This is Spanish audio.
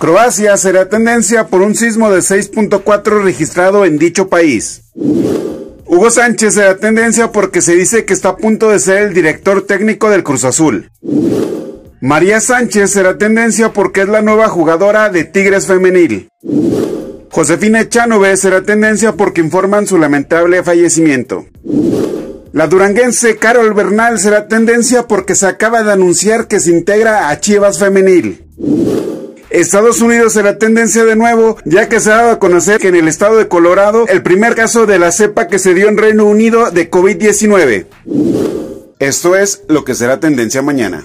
Croacia será tendencia por un sismo de 6.4 registrado en dicho país. Hugo Sánchez será tendencia porque se dice que está a punto de ser el director técnico del Cruz Azul. María Sánchez será tendencia porque es la nueva jugadora de Tigres Femenil. Josefina Echanove será tendencia porque informan su lamentable fallecimiento. La duranguense Carol Bernal será tendencia porque se acaba de anunciar que se integra a Chivas Femenil. Estados Unidos será tendencia de nuevo, ya que se ha dado a conocer que en el estado de Colorado el primer caso de la cepa que se dio en Reino Unido de COVID-19. Esto es lo que será tendencia mañana.